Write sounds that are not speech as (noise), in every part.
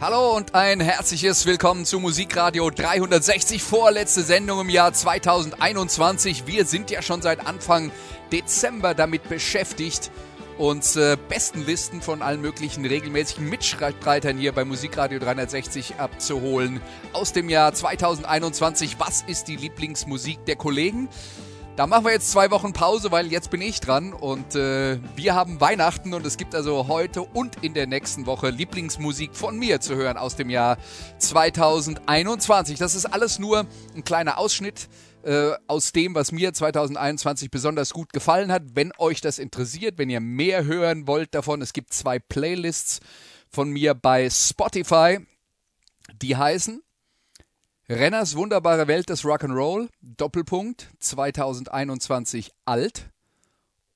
Hallo und ein herzliches Willkommen zu Musikradio 360, vorletzte Sendung im Jahr 2021. Wir sind ja schon seit Anfang Dezember damit beschäftigt, uns äh, besten Listen von allen möglichen regelmäßigen Mitstreitern hier bei Musikradio 360 abzuholen aus dem Jahr 2021. Was ist die Lieblingsmusik der Kollegen? Da machen wir jetzt zwei Wochen Pause, weil jetzt bin ich dran und äh, wir haben Weihnachten und es gibt also heute und in der nächsten Woche Lieblingsmusik von mir zu hören aus dem Jahr 2021. Das ist alles nur ein kleiner Ausschnitt äh, aus dem, was mir 2021 besonders gut gefallen hat. Wenn euch das interessiert, wenn ihr mehr hören wollt davon, es gibt zwei Playlists von mir bei Spotify, die heißen Renners wunderbare Welt des Rock'n'Roll, Doppelpunkt 2021 alt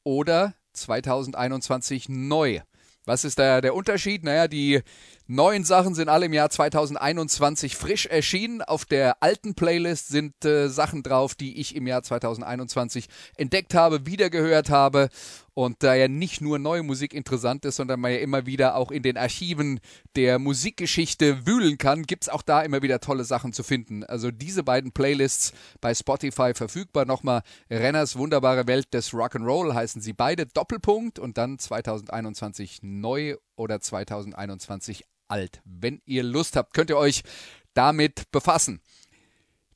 oder 2021 neu. Was ist da der Unterschied? Naja, die neuen Sachen sind alle im Jahr 2021 frisch erschienen. Auf der alten Playlist sind äh, Sachen drauf, die ich im Jahr 2021 entdeckt habe, wiedergehört habe. Und da ja nicht nur neue Musik interessant ist, sondern man ja immer wieder auch in den Archiven der Musikgeschichte wühlen kann, gibt es auch da immer wieder tolle Sachen zu finden. Also diese beiden Playlists bei Spotify verfügbar. Nochmal Renners wunderbare Welt des Rock'n'Roll heißen sie beide. Doppelpunkt und dann 2021 neu oder 2021 alt. Wenn ihr Lust habt, könnt ihr euch damit befassen.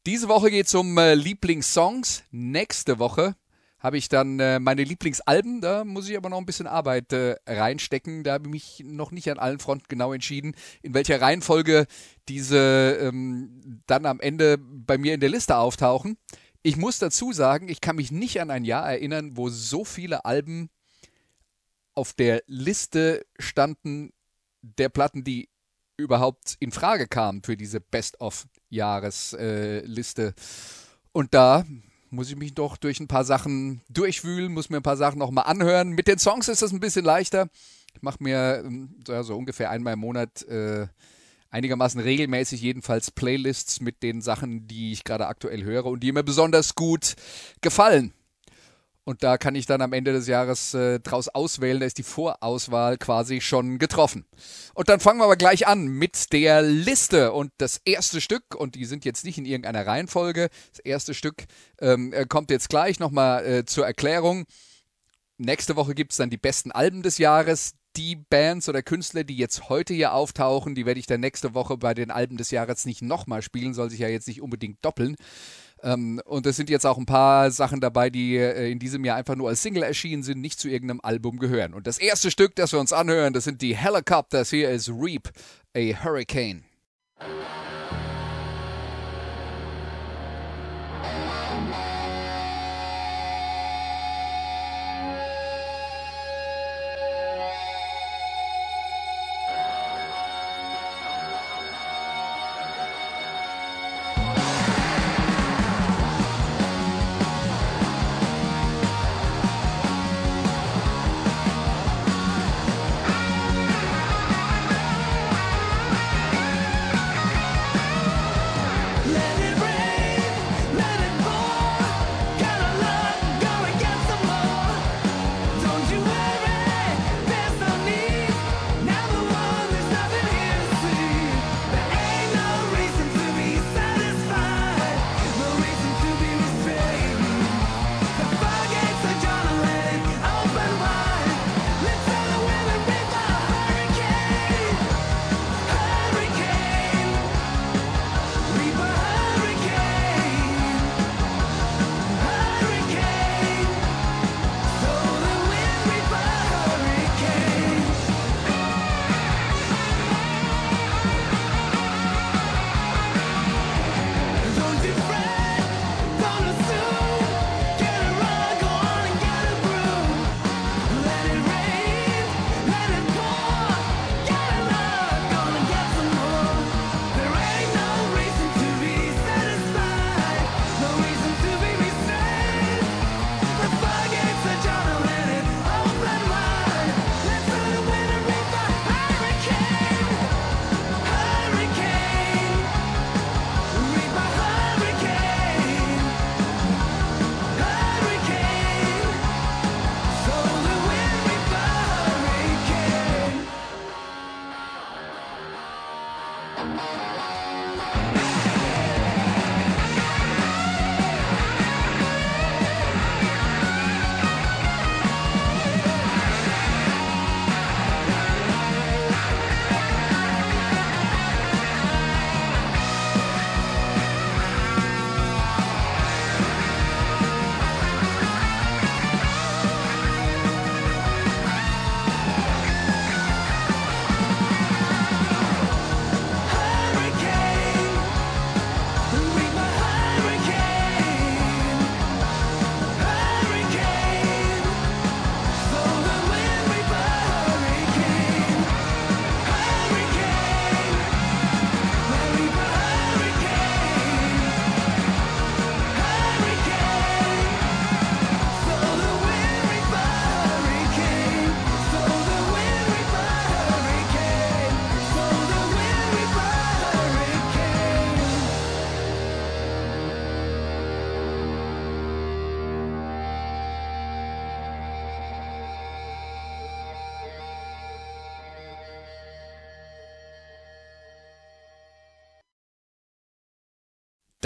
Diese Woche geht es um äh, Lieblingssongs. Nächste Woche habe ich dann äh, meine Lieblingsalben. Da muss ich aber noch ein bisschen Arbeit äh, reinstecken. Da habe ich mich noch nicht an allen Fronten genau entschieden, in welcher Reihenfolge diese ähm, dann am Ende bei mir in der Liste auftauchen. Ich muss dazu sagen, ich kann mich nicht an ein Jahr erinnern, wo so viele Alben auf der Liste standen der Platten, die überhaupt in Frage kamen für diese Best-of-Jahresliste. Äh, Und da muss ich mich doch durch ein paar Sachen durchwühlen, muss mir ein paar Sachen nochmal anhören. Mit den Songs ist das ein bisschen leichter. Ich mache mir ähm, ja, so ungefähr einmal im Monat äh, einigermaßen regelmäßig jedenfalls Playlists mit den Sachen, die ich gerade aktuell höre und die mir besonders gut gefallen. Und da kann ich dann am Ende des Jahres äh, draus auswählen. Da ist die Vorauswahl quasi schon getroffen. Und dann fangen wir aber gleich an mit der Liste. Und das erste Stück, und die sind jetzt nicht in irgendeiner Reihenfolge, das erste Stück ähm, äh, kommt jetzt gleich nochmal äh, zur Erklärung. Nächste Woche gibt es dann die besten Alben des Jahres. Die Bands oder Künstler, die jetzt heute hier auftauchen, die werde ich dann nächste Woche bei den Alben des Jahres nicht nochmal spielen, soll sich ja jetzt nicht unbedingt doppeln. Ähm, und es sind jetzt auch ein paar Sachen dabei, die äh, in diesem Jahr einfach nur als Single erschienen sind, nicht zu irgendeinem Album gehören. Und das erste Stück, das wir uns anhören, das sind die Helicopters. Hier ist Reap, a Hurricane.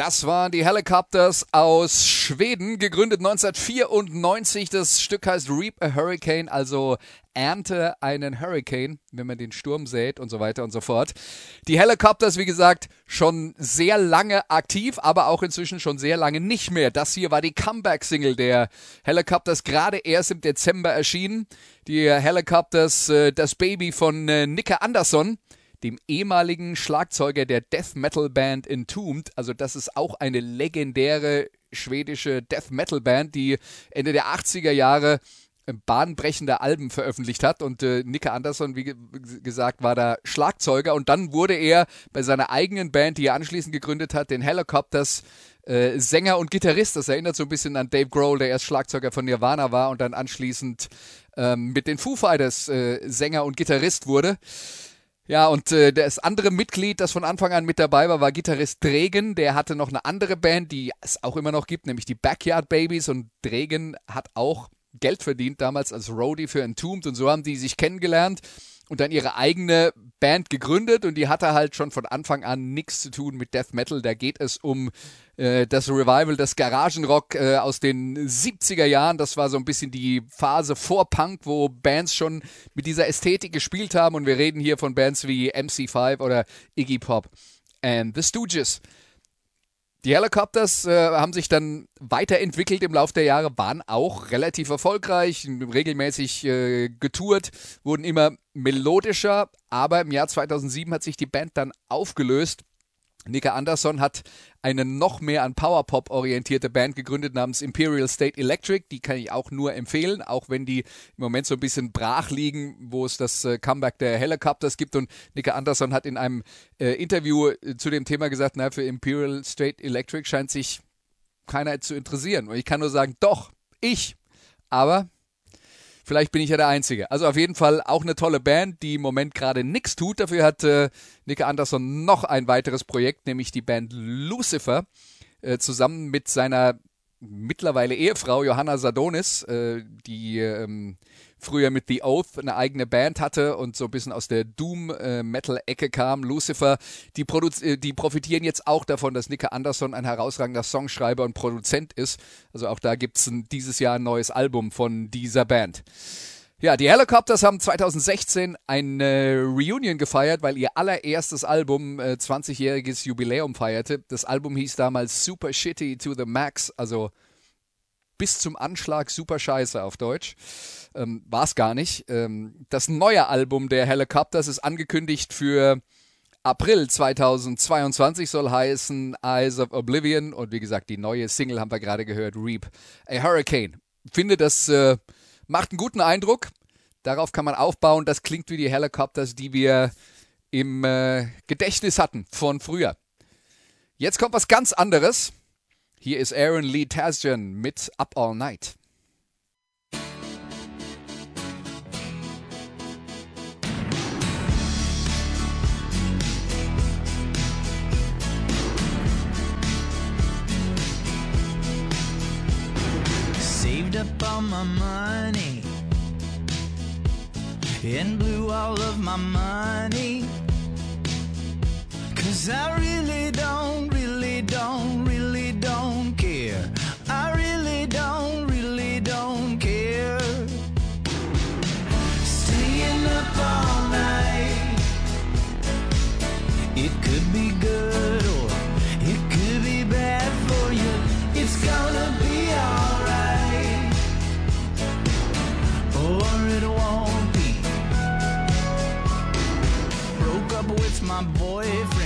Das waren die Helicopters aus Schweden, gegründet 1994. Das Stück heißt Reap a Hurricane, also ernte einen Hurricane, wenn man den Sturm sät und so weiter und so fort. Die Helicopters, wie gesagt, schon sehr lange aktiv, aber auch inzwischen schon sehr lange nicht mehr. Das hier war die Comeback-Single der Helicopters, gerade erst im Dezember erschienen. Die Helicopters, äh, das Baby von äh, Nicke Anderson dem ehemaligen Schlagzeuger der Death Metal Band Entombed. Also das ist auch eine legendäre schwedische Death Metal Band, die Ende der 80er Jahre bahnbrechende Alben veröffentlicht hat und äh, Nicke Anderson, wie ge gesagt, war da Schlagzeuger und dann wurde er bei seiner eigenen Band, die er anschließend gegründet hat, den Helicopters, äh, Sänger und Gitarrist. Das erinnert so ein bisschen an Dave Grohl, der erst Schlagzeuger von Nirvana war und dann anschließend ähm, mit den Foo Fighters äh, Sänger und Gitarrist wurde. Ja, und äh, das andere Mitglied, das von Anfang an mit dabei war, war Gitarrist Dregen. Der hatte noch eine andere Band, die es auch immer noch gibt, nämlich die Backyard Babies. Und Dregen hat auch Geld verdient damals als Roadie für Entombed. Und so haben die sich kennengelernt und dann ihre eigene Band gegründet und die hatte halt schon von Anfang an nichts zu tun mit Death Metal. Da geht es um äh, das Revival des Garagenrock äh, aus den 70er Jahren. Das war so ein bisschen die Phase vor Punk, wo Bands schon mit dieser Ästhetik gespielt haben und wir reden hier von Bands wie MC5 oder Iggy Pop and The Stooges. Die Helicopters äh, haben sich dann weiterentwickelt im Laufe der Jahre, waren auch relativ erfolgreich, regelmäßig äh, getourt, wurden immer melodischer, aber im Jahr 2007 hat sich die Band dann aufgelöst. Nika Anderson hat eine noch mehr an Powerpop orientierte Band gegründet namens Imperial State Electric. Die kann ich auch nur empfehlen, auch wenn die im Moment so ein bisschen brach liegen, wo es das äh, Comeback der Helicopters gibt. Und Nika Anderson hat in einem äh, Interview äh, zu dem Thema gesagt, na, für Imperial State Electric scheint sich keiner zu interessieren. Und ich kann nur sagen, doch, ich. Aber Vielleicht bin ich ja der Einzige. Also auf jeden Fall auch eine tolle Band, die im Moment gerade nichts tut. Dafür hat äh, Nicke Anderson noch ein weiteres Projekt, nämlich die Band Lucifer, äh, zusammen mit seiner mittlerweile Ehefrau Johanna Sadonis, äh, die ähm, früher mit The Oath eine eigene Band hatte und so ein bisschen aus der Doom-Metal-Ecke kam, Lucifer, die, äh, die profitieren jetzt auch davon, dass Nicke Anderson ein herausragender Songschreiber und Produzent ist. Also auch da gibt es dieses Jahr ein neues Album von dieser Band. Ja, die Helicopters haben 2016 eine Reunion gefeiert, weil ihr allererstes Album äh, 20-jähriges Jubiläum feierte. Das Album hieß damals Super Shitty to the Max, also bis zum Anschlag super scheiße auf Deutsch. Ähm, War es gar nicht. Ähm, das neue Album der Helicopters ist angekündigt für April 2022 soll heißen Eyes of Oblivion und wie gesagt, die neue Single haben wir gerade gehört, Reap a Hurricane. Finde, das äh, macht einen guten Eindruck. Darauf kann man aufbauen. Das klingt wie die Helicopters, die wir im äh, Gedächtnis hatten von früher. Jetzt kommt was ganz anderes. Hier ist Aaron Lee Tasjan mit Up All Night. Saved up all my money and blew all of my money. Cause I really don't, really don't, my boyfriend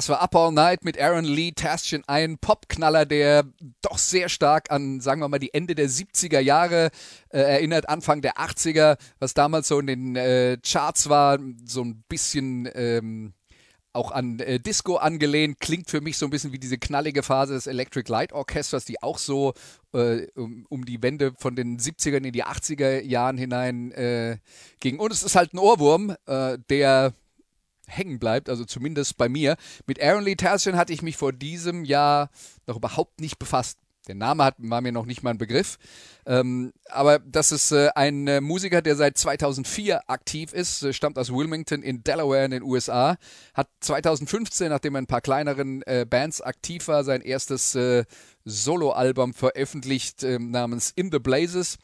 Das war Up All Night mit Aaron Lee Tastian, ein Popknaller, der doch sehr stark an, sagen wir mal, die Ende der 70er Jahre äh, erinnert, Anfang der 80er, was damals so in den äh, Charts war, so ein bisschen ähm, auch an äh, Disco angelehnt, klingt für mich so ein bisschen wie diese knallige Phase des Electric Light Orchestras, die auch so äh, um, um, die Wende von den 70ern in die 80er Jahren hinein äh, ging. Und es ist halt ein Ohrwurm, äh, der hängen bleibt, also zumindest bei mir. Mit Aaron Lee Terzian hatte ich mich vor diesem Jahr noch überhaupt nicht befasst. Der Name hat, war mir noch nicht mal ein Begriff. Ähm, aber das ist äh, ein äh, Musiker, der seit 2004 aktiv ist, äh, stammt aus Wilmington in Delaware in den USA, hat 2015, nachdem er ein paar kleineren äh, Bands aktiv war, sein erstes äh, Soloalbum veröffentlicht ähm, namens In the Blazes.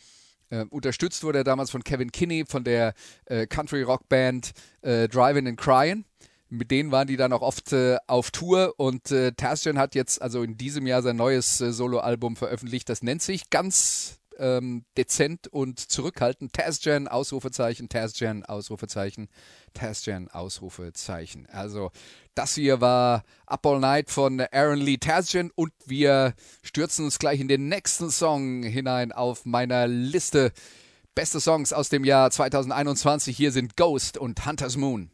Äh, unterstützt wurde er damals von Kevin Kinney von der äh, Country Rock Band äh, Driving and Crying. Mit denen waren die dann auch oft äh, auf Tour und äh, Tastian hat jetzt also in diesem Jahr sein neues äh, Soloalbum veröffentlicht. Das nennt sich ganz ähm, dezent und zurückhaltend. Tasjan, Ausrufezeichen, Tasjan, Ausrufezeichen, Tasjan, Ausrufezeichen. Also das hier war Up All Night von Aaron Lee Tasjan und wir stürzen uns gleich in den nächsten Song hinein auf meiner Liste. Beste Songs aus dem Jahr 2021. Hier sind Ghost und Hunter's Moon.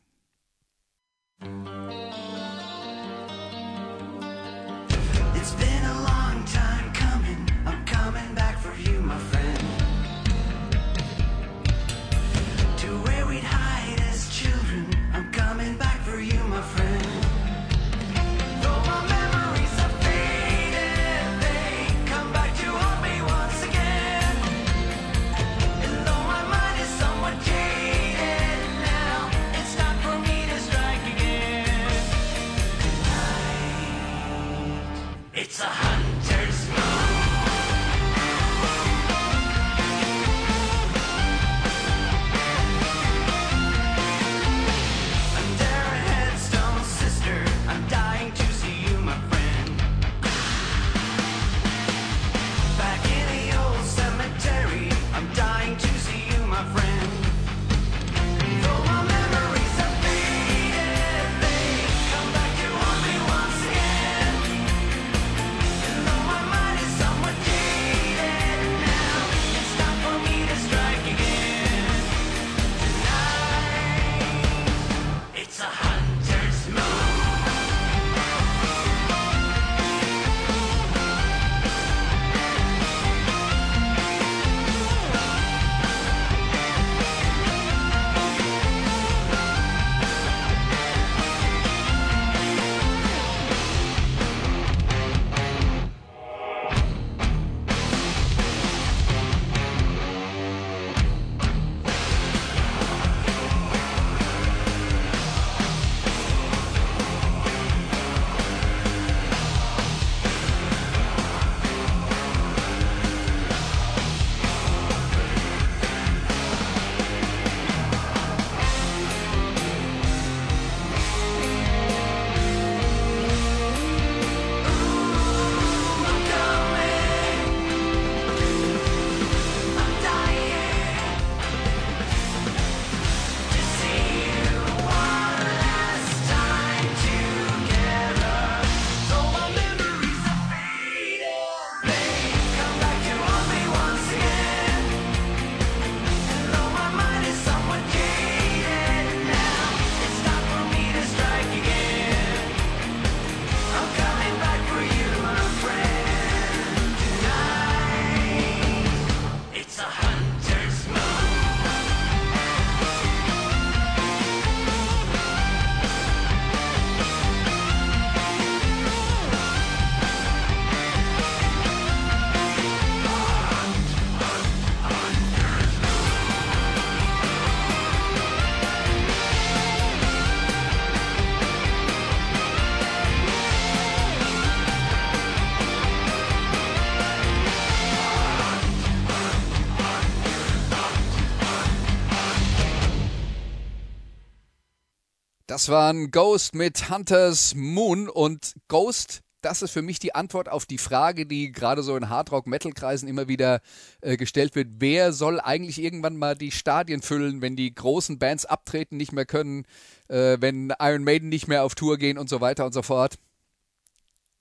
Das waren Ghost mit Hunters Moon und Ghost das ist für mich die Antwort auf die Frage, die gerade so in Hardrock-Metal-Kreisen immer wieder äh, gestellt wird. Wer soll eigentlich irgendwann mal die Stadien füllen, wenn die großen Bands abtreten, nicht mehr können, äh, wenn Iron Maiden nicht mehr auf Tour gehen und so weiter und so fort?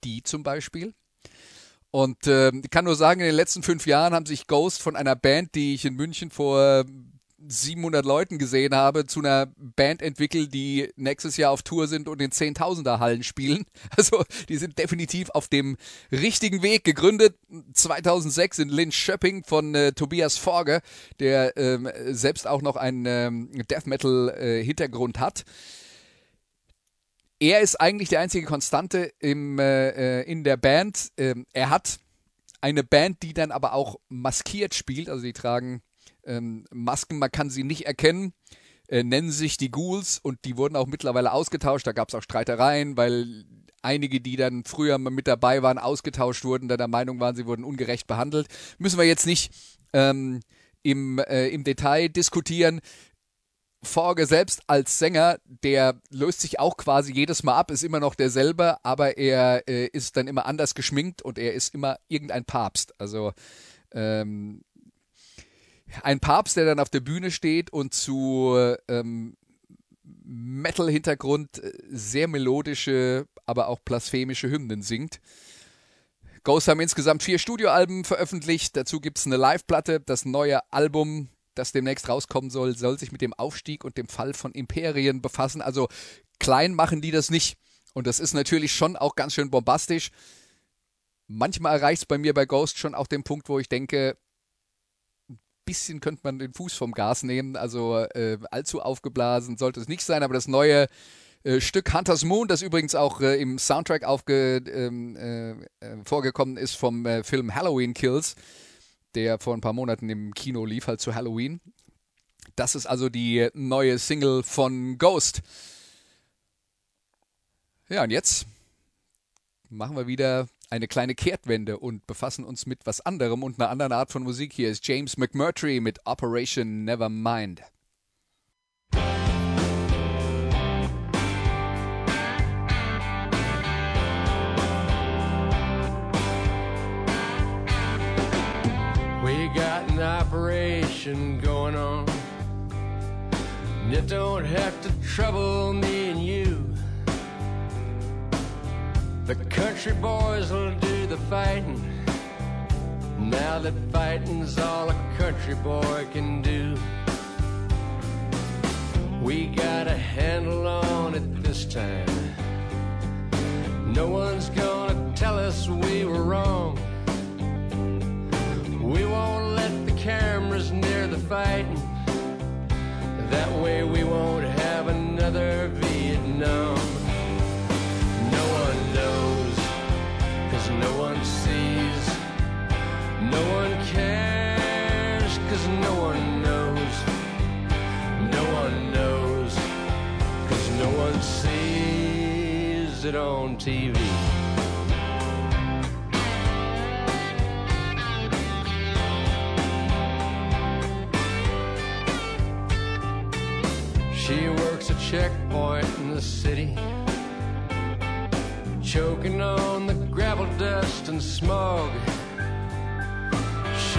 Die zum Beispiel. Und äh, ich kann nur sagen, in den letzten fünf Jahren haben sich Ghost von einer Band, die ich in München vor 700 Leuten gesehen habe, zu einer Band entwickelt, die nächstes Jahr auf Tour sind und in Zehntausender Hallen spielen. (laughs) Also die sind definitiv auf dem richtigen Weg. Gegründet 2006 in Linköping von äh, Tobias Forge, der ähm, selbst auch noch einen ähm, Death Metal äh, Hintergrund hat. Er ist eigentlich die einzige Konstante im, äh, in der Band. Ähm, er hat eine Band, die dann aber auch maskiert spielt. Also die tragen ähm, Masken, man kann sie nicht erkennen, äh, nennen sich die Ghouls und die wurden auch mittlerweile ausgetauscht. Da gab es auch Streitereien, weil einige, die dann früher mit dabei waren, ausgetauscht wurden, da der Meinung waren, sie wurden ungerecht behandelt. Müssen wir jetzt nicht ähm, im, äh, im Detail diskutieren. Forge selbst als Sänger, der löst sich auch quasi jedes Mal ab, ist immer noch derselbe, aber er äh, ist dann immer anders geschminkt und er ist immer irgendein Papst. Also ähm, ein Papst, der dann auf der Bühne steht und zu ähm, Metal-Hintergrund äh, sehr melodische, aber auch blasphemische Hymnen singt. Ghost haben insgesamt vier Studioalben veröffentlicht. Dazu gibt es eine Live-Platte. Das neue Album, das demnächst rauskommen soll, soll sich mit dem Aufstieg und dem Fall von Imperien befassen. Also klein machen die das nicht. Und das ist natürlich schon auch ganz schön bombastisch. Manchmal erreicht es bei mir bei Ghost schon auch den Punkt, wo ich denke, bisschen könnte man den Fuß vom Gas nehmen. Also äh, allzu aufgeblasen sollte es nicht sein, aber das neue äh, Stück Hunter's Moon, das übrigens auch äh, im Soundtrack aufge, ähm, äh, äh, vorgekommen ist vom äh, Film Halloween Kills, der vor ein paar Monaten im Kino lief, halt zu Halloween. Das ist also die neue Single von Ghost. Ja, und jetzt machen wir wieder eine kleine Kehrtwende und befassen uns mit was anderem und einer anderen Art von Musik. Hier ist James McMurtry mit Operation Nevermind. We got an operation going on. It don't have to trouble me and you. The country boys will do the fighting. Now that fighting's all a country boy can do. We got a handle on it this time. No one's gonna tell us we were wrong. We won't let the cameras near the fighting. That way we won't have another Vietnam. No one cares, cause no one knows. No one knows, cause no one sees it on TV. She works a checkpoint in the city choking on the gravel dust and smog.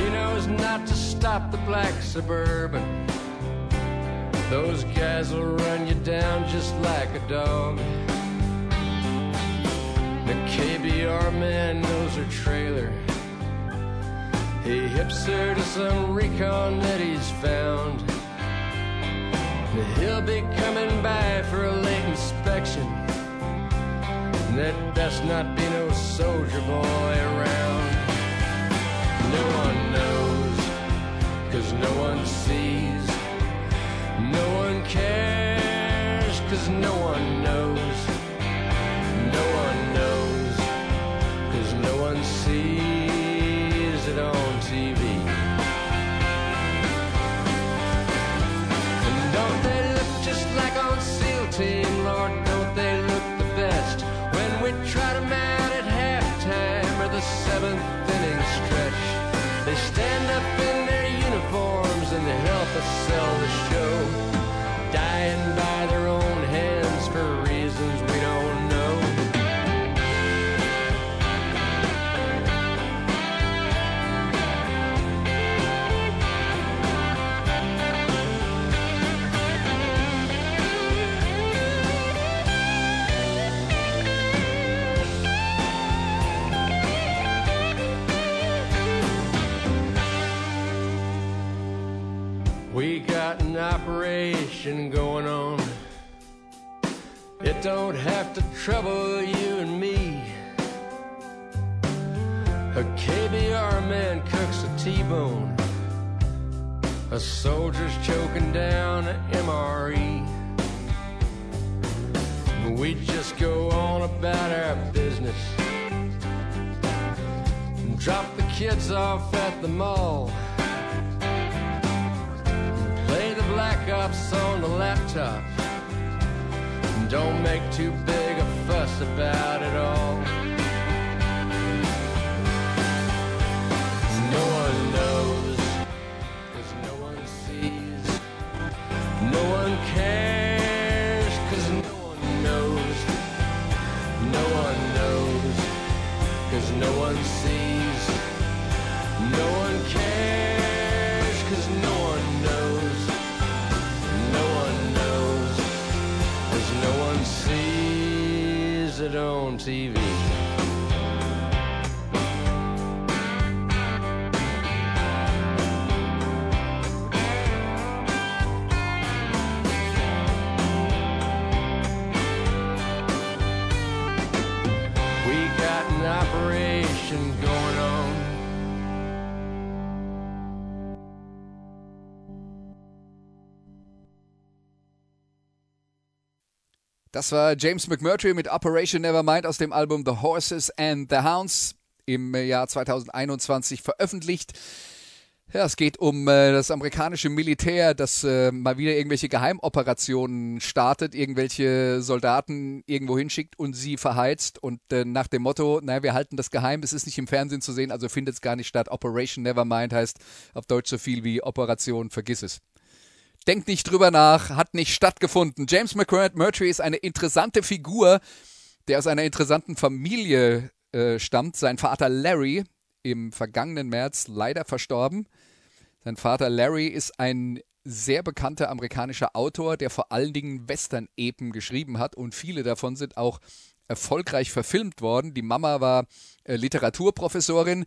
She knows not to stop the black suburban. Those guys will run you down just like a dog. The KBR man knows her trailer. He hips her to some recon that he's found. He'll be coming by for a late inspection. That best not be no soldier boy around. No one cause no one sees. It don't have to trouble you and me. A KBR man cooks a T-bone. A soldier's choking down an MRE. We just go on about our business. Drop the kids off at the mall. Play the Black Ops on the laptop. Don't make too big a fuss about it all. No one knows, TV. Das war James McMurtry mit Operation Nevermind aus dem Album The Horses and the Hounds im Jahr 2021 veröffentlicht. Ja, es geht um äh, das amerikanische Militär, das äh, mal wieder irgendwelche Geheimoperationen startet, irgendwelche Soldaten irgendwo hinschickt und sie verheizt und äh, nach dem Motto, naja, wir halten das geheim, es ist nicht im Fernsehen zu sehen, also findet es gar nicht statt. Operation Nevermind heißt auf Deutsch so viel wie Operation Vergiss es. Denkt nicht drüber nach, hat nicht stattgefunden. James McMurtry ist eine interessante Figur, der aus einer interessanten Familie äh, stammt. Sein Vater Larry, im vergangenen März leider verstorben. Sein Vater Larry ist ein sehr bekannter amerikanischer Autor, der vor allen Dingen Western-Epen geschrieben hat und viele davon sind auch erfolgreich verfilmt worden. Die Mama war äh, Literaturprofessorin.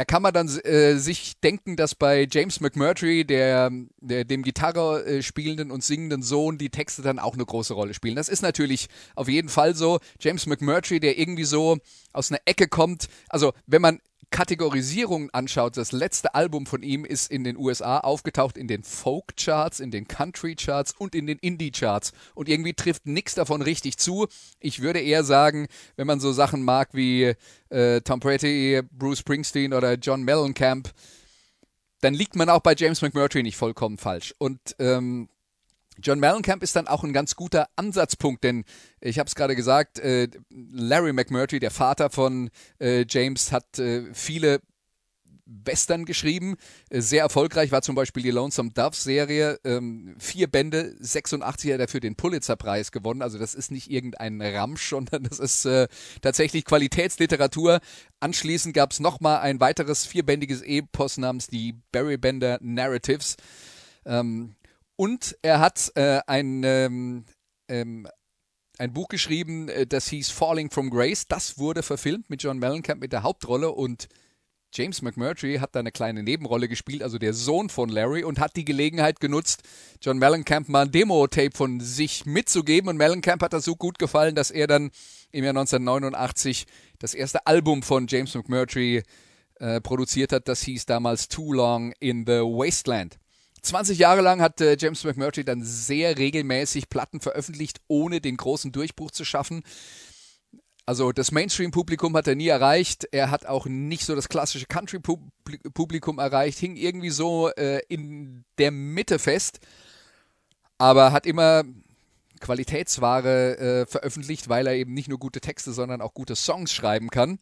Da kann man dann äh, sich denken, dass bei James McMurtry, der, der dem Gitarre äh, spielenden und singenden Sohn, die Texte dann auch eine große Rolle spielen. Das ist natürlich auf jeden Fall so. James McMurtry, der irgendwie so aus einer Ecke kommt. Also wenn man Kategorisierungen anschaut, das letzte Album von ihm ist in den USA aufgetaucht in den Folk-Charts, in den Country-Charts und in den Indie-Charts. Und irgendwie trifft nichts davon richtig zu. Ich würde eher sagen, wenn man so Sachen mag wie äh, Tom Petty, Bruce Springsteen oder John Mellencamp, dann liegt man auch bei James McMurtry nicht vollkommen falsch. Und ähm, John Mellencamp ist dann auch ein ganz guter Ansatzpunkt, denn ich habe es gerade gesagt, äh, Larry McMurtry, der Vater von äh, James, hat äh, viele Western geschrieben, äh, sehr erfolgreich war zum Beispiel die Lonesome Dove Serie, ähm, vier Bände, 86 hat er für den Pulitzer-Preis gewonnen, also das ist nicht irgendein Ramsch, (laughs) sondern das ist äh, tatsächlich Qualitätsliteratur. Anschließend gab es nochmal ein weiteres vierbändiges Epos namens die Barry Bender Narratives. Ähm, und er hat äh, ein, ähm, ähm, ein Buch geschrieben, äh, das hieß Falling from Grace. Das wurde verfilmt mit John Mellencamp mit der Hauptrolle und James McMurtry hat da eine kleine Nebenrolle gespielt, also der Sohn von Larry, und hat die Gelegenheit genutzt, John Mellencamp mal ein Demo-Tape von sich mitzugeben. Und Mellencamp hat das so gut gefallen, dass er dann im Jahr 1989 das erste Album von James McMurtry äh, produziert hat. Das hieß damals Too Long in the Wasteland. 20 Jahre lang hat äh, James McMurtry dann sehr regelmäßig Platten veröffentlicht, ohne den großen Durchbruch zu schaffen. Also das Mainstream-Publikum hat er nie erreicht. Er hat auch nicht so das klassische Country-Publikum erreicht, hing irgendwie so äh, in der Mitte fest, aber hat immer Qualitätsware äh, veröffentlicht, weil er eben nicht nur gute Texte, sondern auch gute Songs schreiben kann.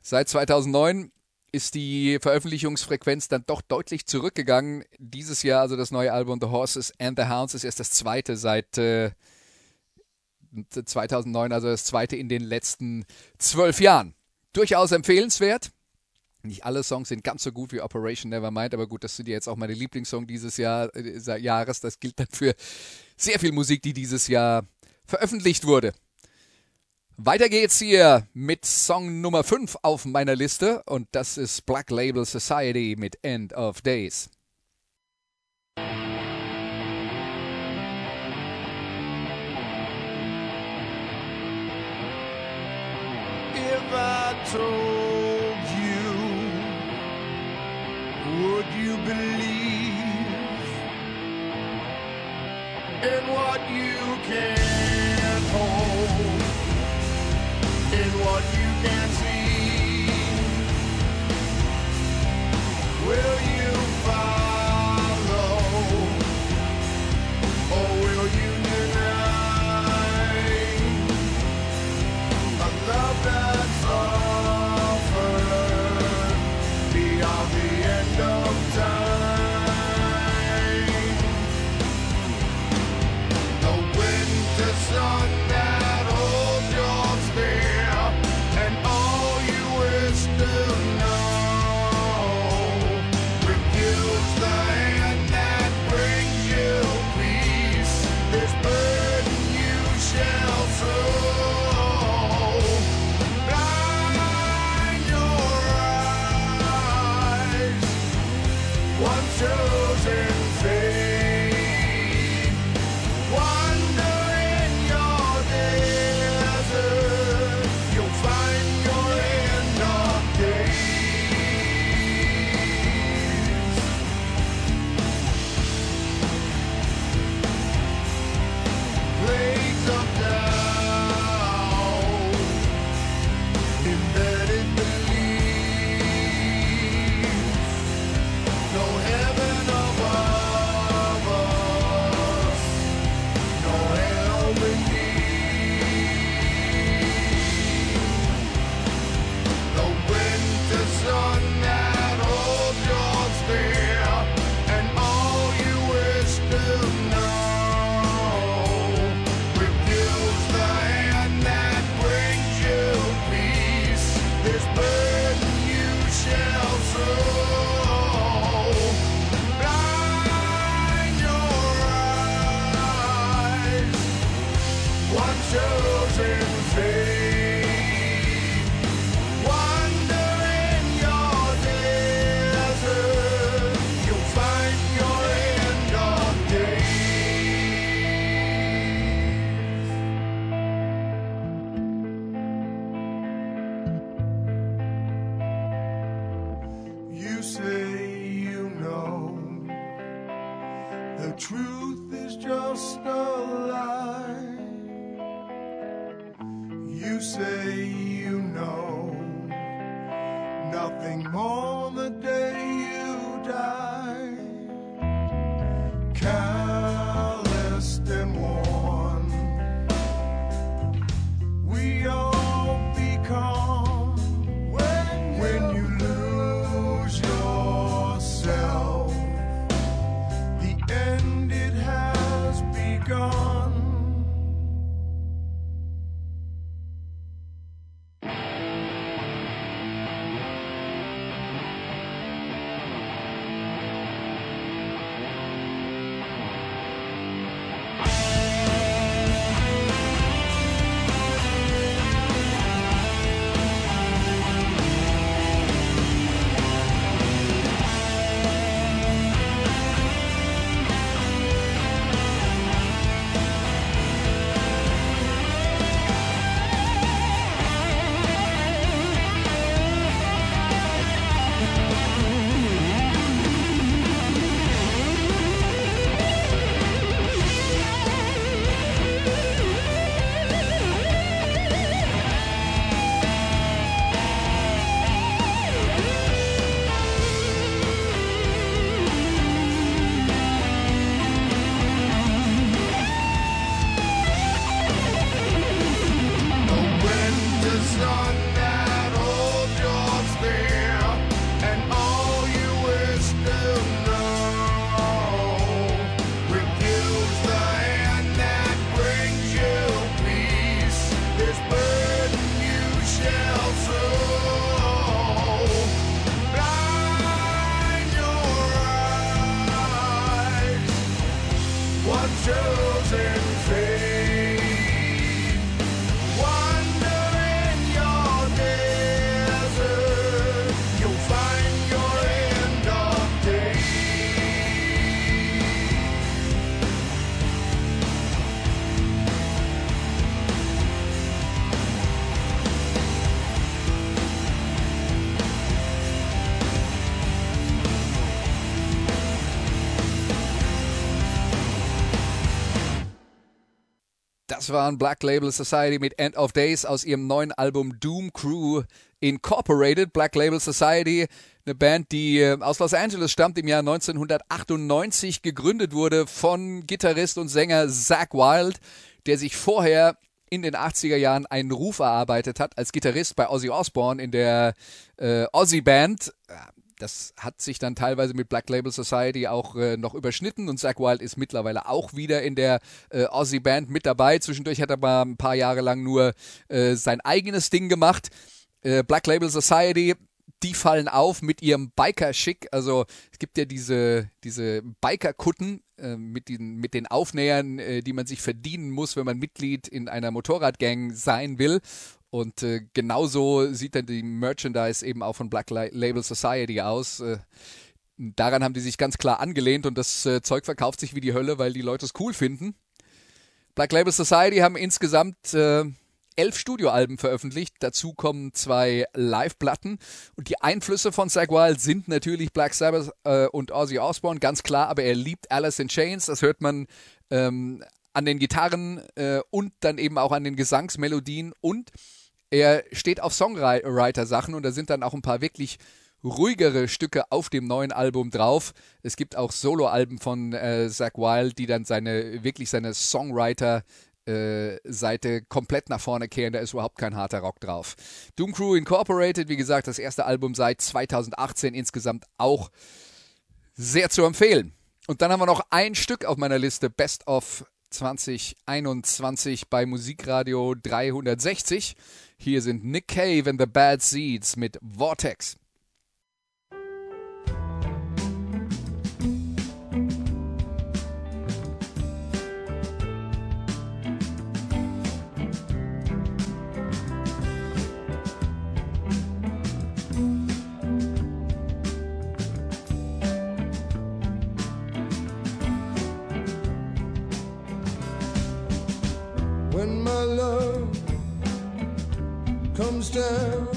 Seit 2009 ist die Veröffentlichungsfrequenz dann doch deutlich zurückgegangen. Dieses Jahr, also das neue Album The Horses and the Hounds, ist erst das zweite seit äh, 2009, also das zweite in den letzten zwölf Jahren. Durchaus empfehlenswert. Nicht alle Songs sind ganz so gut wie Operation Nevermind, aber gut, das sind ja jetzt auch meine Lieblingssong dieses Jahr, äh, Jahres. Das gilt dann für sehr viel Musik, die dieses Jahr veröffentlicht wurde. Weiter geht's hier mit Song Nummer 5 auf meiner Liste und das ist Black Label Society mit End of Days. If I told you, would you believe in what you can? gone. Das waren Black Label Society mit End of Days aus ihrem neuen Album Doom Crew Incorporated. Black Label Society, eine Band, die äh, aus Los Angeles stammt, im Jahr 1998 gegründet wurde von Gitarrist und Sänger Zach Wild, der sich vorher in den 80er Jahren einen Ruf erarbeitet hat als Gitarrist bei Ozzy Osbourne in der äh, Ozzy Band das hat sich dann teilweise mit Black Label Society auch äh, noch überschnitten und Zach Wild ist mittlerweile auch wieder in der äh, Aussie Band mit dabei. Zwischendurch hat er mal ein paar Jahre lang nur äh, sein eigenes Ding gemacht. Äh, Black Label Society, die fallen auf mit ihrem Biker-Schick. Also es gibt ja diese, diese Biker-Kutten äh, mit, den, mit den Aufnähern, äh, die man sich verdienen muss, wenn man Mitglied in einer Motorradgang sein will. Und äh, genauso sieht dann die Merchandise eben auch von Black Label Society aus. Äh, daran haben die sich ganz klar angelehnt und das äh, Zeug verkauft sich wie die Hölle, weil die Leute es cool finden. Black Label Society haben insgesamt äh, elf Studioalben veröffentlicht. Dazu kommen zwei Live-Platten. Und die Einflüsse von Zach Wild sind natürlich Black Sabbath äh, und Ozzy Osbourne, ganz klar. Aber er liebt Alice in Chains. Das hört man ähm, an den Gitarren äh, und dann eben auch an den Gesangsmelodien und er steht auf Songwriter-Sachen und da sind dann auch ein paar wirklich ruhigere Stücke auf dem neuen Album drauf. Es gibt auch Soloalben von äh, Zach Wild, die dann seine wirklich seine Songwriter äh, Seite komplett nach vorne kehren. Da ist überhaupt kein harter Rock drauf. Doom Crew Incorporated, wie gesagt, das erste Album seit 2018 insgesamt auch sehr zu empfehlen. Und dann haben wir noch ein Stück auf meiner Liste Best of 2021 bei Musikradio 360. Hier sind Nick Cave and the Bad Seeds mit Vortex. hamster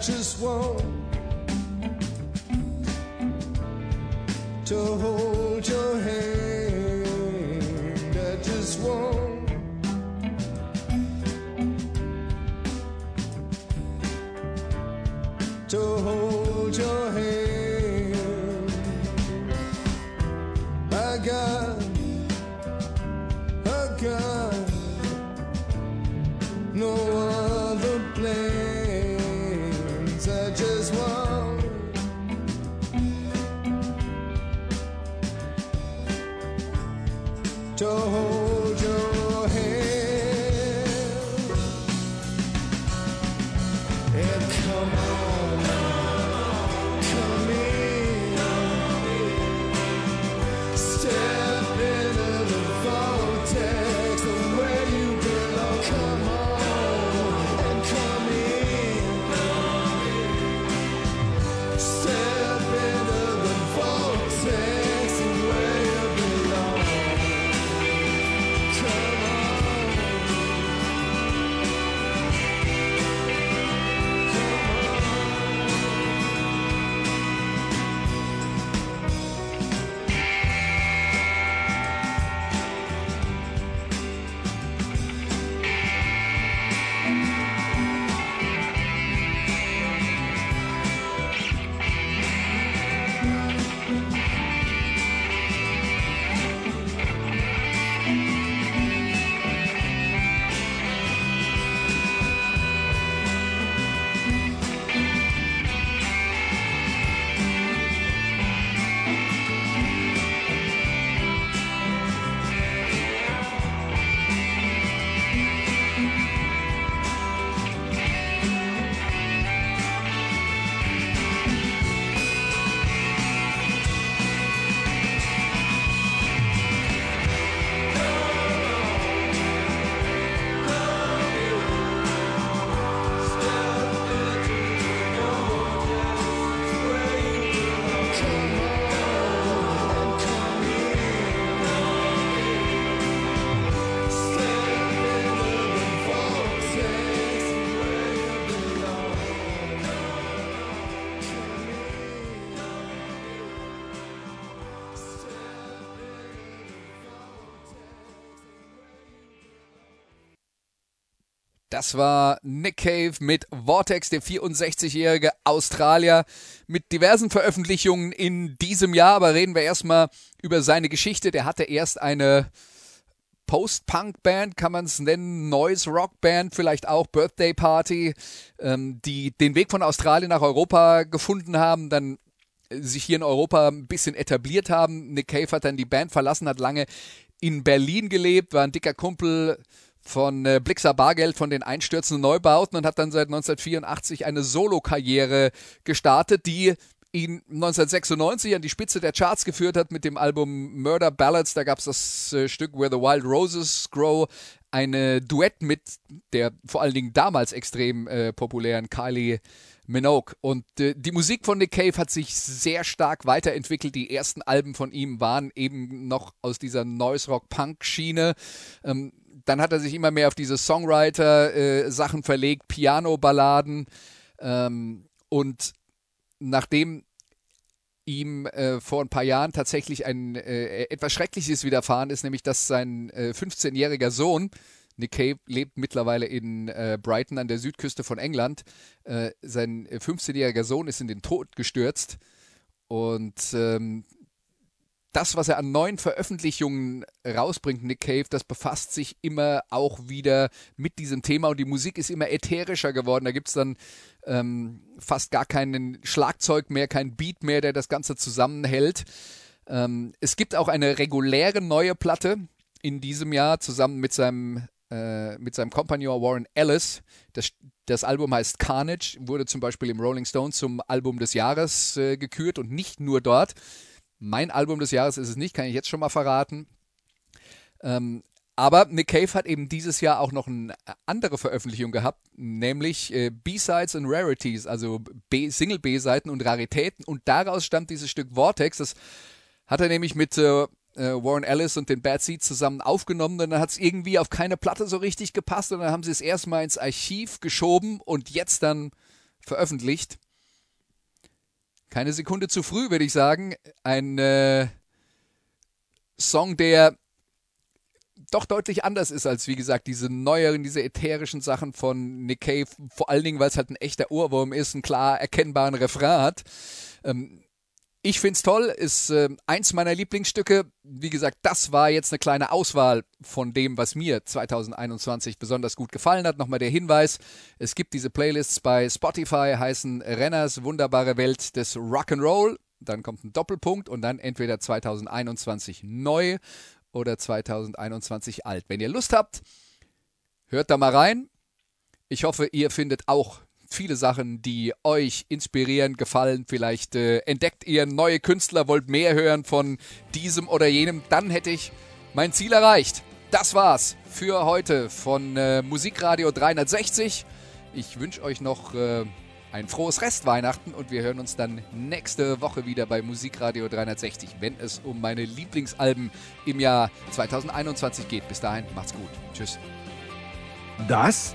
just want to hold Das war Nick Cave mit Vortex, der 64-jährige Australier mit diversen Veröffentlichungen in diesem Jahr. Aber reden wir erstmal über seine Geschichte. Der hatte erst eine Post-Punk-Band, kann man es nennen, Noise-Rock-Band, vielleicht auch Birthday Party, ähm, die den Weg von Australien nach Europa gefunden haben, dann sich hier in Europa ein bisschen etabliert haben. Nick Cave hat dann die Band verlassen, hat lange in Berlin gelebt, war ein dicker Kumpel von äh, Blixer Bargeld von den einstürzenden Neubauten und hat dann seit 1984 eine Solokarriere gestartet, die ihn 1996 an die Spitze der Charts geführt hat mit dem Album Murder Ballads. Da gab es das äh, Stück Where the Wild Roses Grow, eine Duett mit der vor allen Dingen damals extrem äh, populären Kylie Minogue. Und äh, die Musik von Nick Cave hat sich sehr stark weiterentwickelt. Die ersten Alben von ihm waren eben noch aus dieser Noise-Rock-Punk-Schiene. Ähm, dann hat er sich immer mehr auf diese Songwriter-Sachen verlegt, Piano-Balladen. Ähm, und nachdem ihm äh, vor ein paar Jahren tatsächlich ein äh, etwas Schreckliches widerfahren ist, nämlich dass sein äh, 15-jähriger Sohn, Nick Cave lebt mittlerweile in äh, Brighton an der Südküste von England, äh, sein 15-jähriger Sohn ist in den Tod gestürzt und ähm, das, was er an neuen Veröffentlichungen rausbringt, Nick Cave, das befasst sich immer auch wieder mit diesem Thema und die Musik ist immer ätherischer geworden. Da gibt es dann ähm, fast gar keinen Schlagzeug mehr, kein Beat mehr, der das Ganze zusammenhält. Ähm, es gibt auch eine reguläre neue Platte in diesem Jahr zusammen mit seinem, äh, mit seinem Kompagnon Warren Ellis. Das, das Album heißt Carnage, wurde zum Beispiel im Rolling Stone zum Album des Jahres äh, gekürt und nicht nur dort. Mein Album des Jahres ist es nicht, kann ich jetzt schon mal verraten. Ähm, aber Nick Cave hat eben dieses Jahr auch noch eine andere Veröffentlichung gehabt, nämlich äh, B-Sides und Rarities, also Single B-Seiten und Raritäten. Und daraus stammt dieses Stück Vortex. Das hat er nämlich mit äh, Warren Ellis und den Bad Seeds zusammen aufgenommen. Und dann hat es irgendwie auf keine Platte so richtig gepasst. Und dann haben sie es erstmal ins Archiv geschoben und jetzt dann veröffentlicht keine Sekunde zu früh, würde ich sagen. Ein äh, Song, der doch deutlich anders ist als, wie gesagt, diese neueren, diese ätherischen Sachen von Nick Cave. Vor allen Dingen, weil es halt ein echter Ohrwurm ist, einen klar erkennbaren Refrain hat. Ähm, ich finde es toll, ist äh, eins meiner Lieblingsstücke. Wie gesagt, das war jetzt eine kleine Auswahl von dem, was mir 2021 besonders gut gefallen hat. Nochmal der Hinweis, es gibt diese Playlists bei Spotify, heißen Renners wunderbare Welt des Rock'n'Roll. Dann kommt ein Doppelpunkt und dann entweder 2021 neu oder 2021 alt. Wenn ihr Lust habt, hört da mal rein. Ich hoffe, ihr findet auch viele Sachen, die euch inspirieren, gefallen. Vielleicht äh, entdeckt ihr neue Künstler, wollt mehr hören von diesem oder jenem. Dann hätte ich mein Ziel erreicht. Das war's für heute von äh, Musikradio 360. Ich wünsche euch noch äh, ein frohes Restweihnachten und wir hören uns dann nächste Woche wieder bei Musikradio 360, wenn es um meine Lieblingsalben im Jahr 2021 geht. Bis dahin, macht's gut. Tschüss. Das